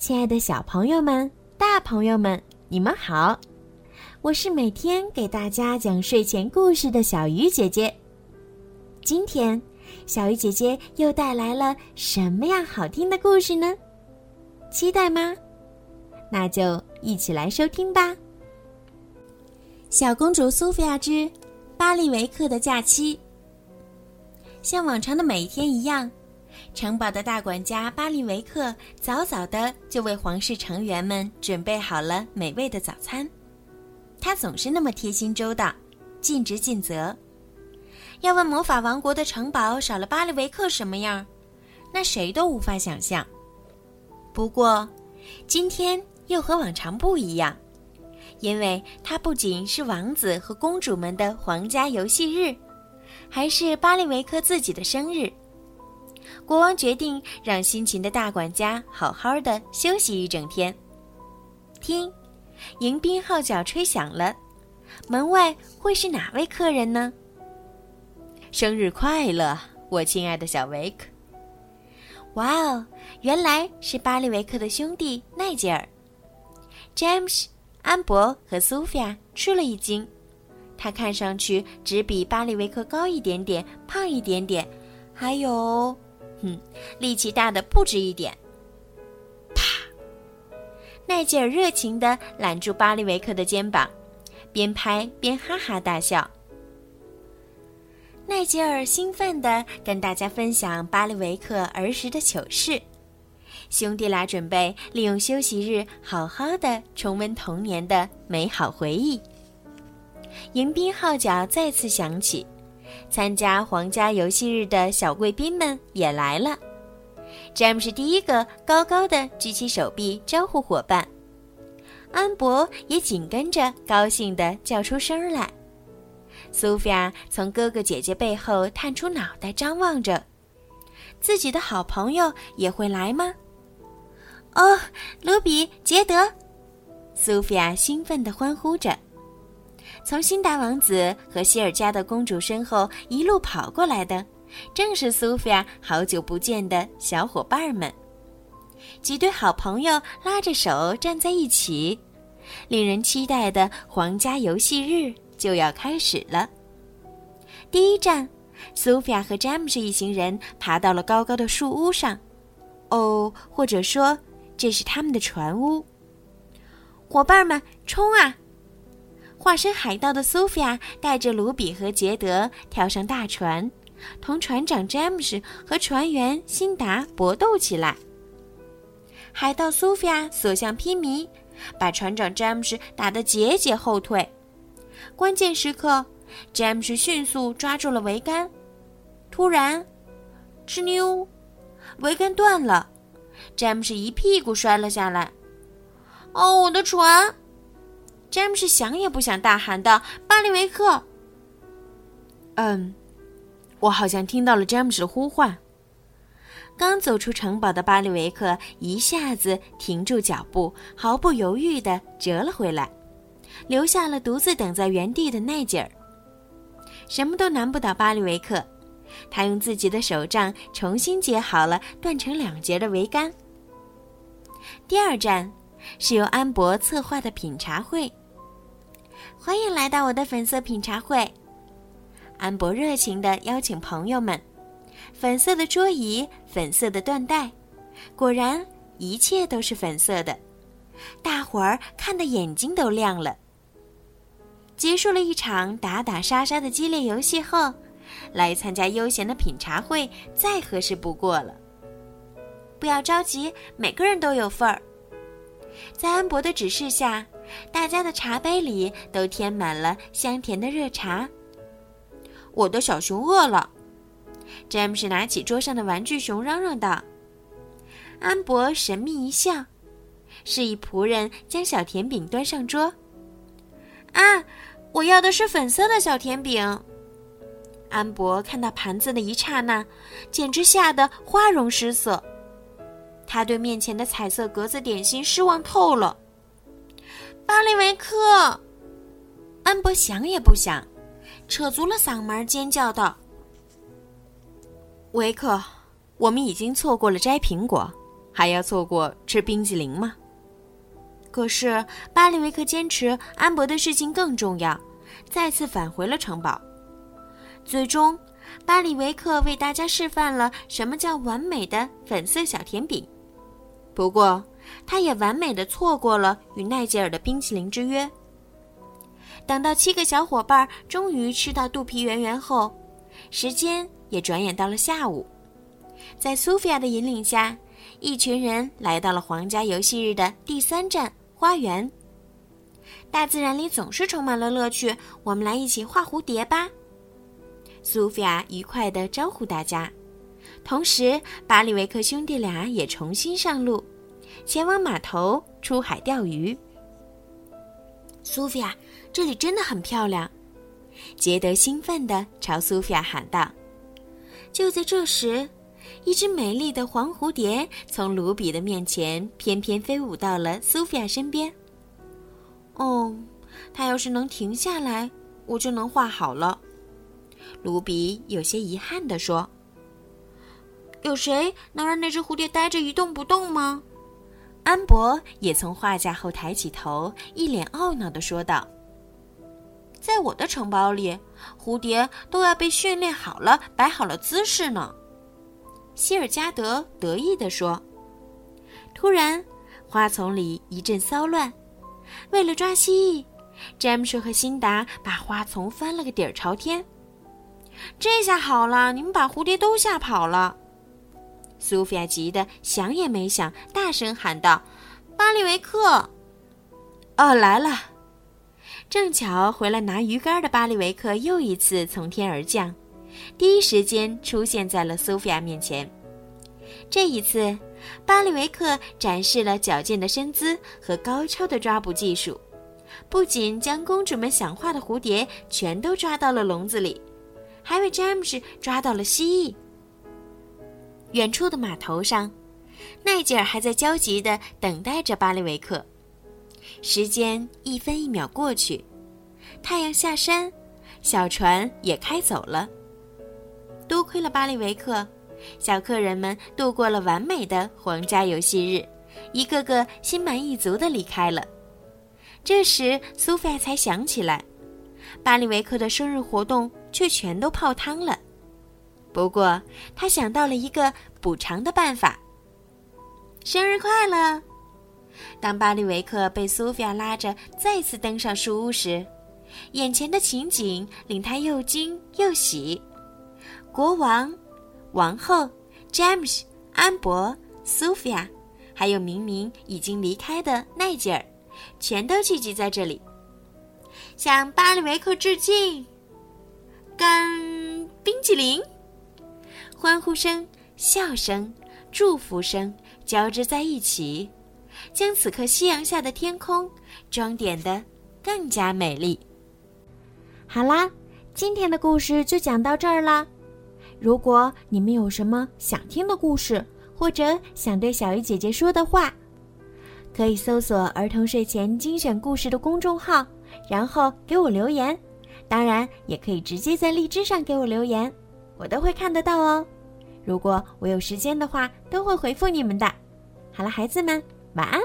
亲爱的小朋友们、大朋友们，你们好！我是每天给大家讲睡前故事的小鱼姐姐。今天，小鱼姐姐又带来了什么样好听的故事呢？期待吗？那就一起来收听吧。小公主苏菲亚之巴利维克的假期，像往常的每一天一样。城堡的大管家巴利维克早早的就为皇室成员们准备好了美味的早餐。他总是那么贴心周到，尽职尽责。要问魔法王国的城堡少了巴利维克什么样，那谁都无法想象。不过，今天又和往常不一样，因为它不仅是王子和公主们的皇家游戏日，还是巴利维克自己的生日。国王决定让辛勤的大管家好好的休息一整天。听，迎宾号角吹响了，门外会是哪位客人呢？生日快乐，我亲爱的小维克！哇哦，原来是巴利维克的兄弟奈吉尔。詹姆斯、安博和苏菲亚吃了一惊，他看上去只比巴利维克高一点点，胖一点点，还有。哼，力气大的不止一点。啪！奈吉尔热情地揽住巴利维克的肩膀，边拍边哈哈大笑。奈吉尔兴奋地跟大家分享巴利维克儿时的糗事，兄弟俩准备利用休息日好好的重温童年的美好回忆。迎宾号角再次响起。参加皇家游戏日的小贵宾们也来了。詹姆斯第一个高高的举起手臂招呼伙伴，安博也紧跟着高兴地叫出声来。苏菲亚从哥哥姐姐背后探出脑袋张望着，自己的好朋友也会来吗？哦，卢比、杰德，苏菲亚兴奋地欢呼着。从辛达王子和希尔家的公主身后一路跑过来的，正是苏菲亚好久不见的小伙伴们。几对好朋友拉着手站在一起，令人期待的皇家游戏日就要开始了。第一站，苏菲亚和詹姆斯一行人爬到了高高的树屋上，哦，或者说这是他们的船屋。伙伴们，冲啊！化身海盗的苏菲亚带着卢比和杰德跳上大船，同船长詹姆斯和船员辛达搏斗起来。海盗苏菲亚所向披靡，把船长詹姆斯打得节节后退。关键时刻，詹姆斯迅速抓住了桅杆，突然，哧溜，桅杆断了，詹姆斯一屁股摔了下来。哦，我的船！詹姆斯想也不想，大喊道：“巴利维克！”嗯，我好像听到了詹姆斯的呼唤。刚走出城堡的巴里维克一下子停住脚步，毫不犹豫地折了回来，留下了独自等在原地的奈吉尔。什么都难不倒巴里维克，他用自己的手杖重新接好了断成两截的桅杆。第二站是由安博策划的品茶会。欢迎来到我的粉色品茶会，安博热情地邀请朋友们。粉色的桌椅，粉色的缎带，果然一切都是粉色的。大伙儿看得眼睛都亮了。结束了一场打打杀杀的激烈游戏后，来参加悠闲的品茶会再合适不过了。不要着急，每个人都有份儿。在安博的指示下。大家的茶杯里都填满了香甜的热茶。我的小熊饿了，詹姆斯拿起桌上的玩具熊，嚷嚷道。安博神秘一笑，示意仆人将小甜饼端上桌。啊，我要的是粉色的小甜饼。安博看到盘子的一刹那，简直吓得花容失色。他对面前的彩色格子点心失望透了。巴利维克，安博想也不想，扯足了嗓门尖叫道：“维克，我们已经错过了摘苹果，还要错过吃冰激凌吗？可是巴里维克坚持安博的事情更重要，再次返回了城堡。最终，巴里维克为大家示范了什么叫完美的粉色小甜饼。不过，他也完美的错过了与奈吉尔的冰淇淋之约。等到七个小伙伴终于吃到肚皮圆圆后，时间也转眼到了下午。在苏菲亚的引领下，一群人来到了皇家游戏日的第三站——花园。大自然里总是充满了乐趣，我们来一起画蝴蝶吧！苏菲亚愉快地招呼大家，同时巴里维克兄弟俩也重新上路，前往码头出海钓鱼。苏菲亚，这里真的很漂亮！杰德兴奋地朝苏菲亚喊道。就在这时，一只美丽的黄蝴蝶从卢比的面前翩翩飞舞到了苏菲亚身边。哦，它要是能停下来，我就能画好了。卢比有些遗憾地说：“有谁能让那只蝴蝶呆着一动不动吗？”安博也从画架后抬起头，一脸懊恼地说道：“在我的城堡里，蝴蝶都要被训练好了，摆好了姿势呢。”希尔加德得意地说。突然，花丛里一阵骚乱，为了抓蜥蜴，詹姆斯和辛达把花丛翻了个底儿朝天。这下好了，你们把蝴蝶都吓跑了。苏菲亚急得想也没想，大声喊道：“巴里维克！”哦，来了！正巧回来拿鱼竿的巴里维克又一次从天而降，第一时间出现在了苏菲亚面前。这一次，巴里维克展示了矫健的身姿和高超的抓捕技术，不仅将公主们想画的蝴蝶全都抓到了笼子里。还为詹姆斯抓到了蜥蜴。远处的码头上，奈吉尔还在焦急地等待着巴利维克。时间一分一秒过去，太阳下山，小船也开走了。多亏了巴利维克，小客人们度过了完美的皇家游戏日，一个个心满意足地离开了。这时，苏菲亚才想起来。巴里维克的生日活动却全都泡汤了。不过，他想到了一个补偿的办法。生日快乐！当巴里维克被苏菲亚拉着再次登上树屋时，眼前的情景令他又惊又喜。国王、王后、詹姆斯、安博、苏菲亚，还有明明已经离开的奈吉尔，全都聚集在这里。向巴里维克致敬！干冰淇淋！欢呼声、笑声、祝福声交织在一起，将此刻夕阳下的天空装点得更加美丽。好啦，今天的故事就讲到这儿啦。如果你们有什么想听的故事，或者想对小鱼姐姐说的话，可以搜索“儿童睡前精选故事”的公众号。然后给我留言，当然也可以直接在荔枝上给我留言，我都会看得到哦。如果我有时间的话，都会回复你们的。好了，孩子们，晚安。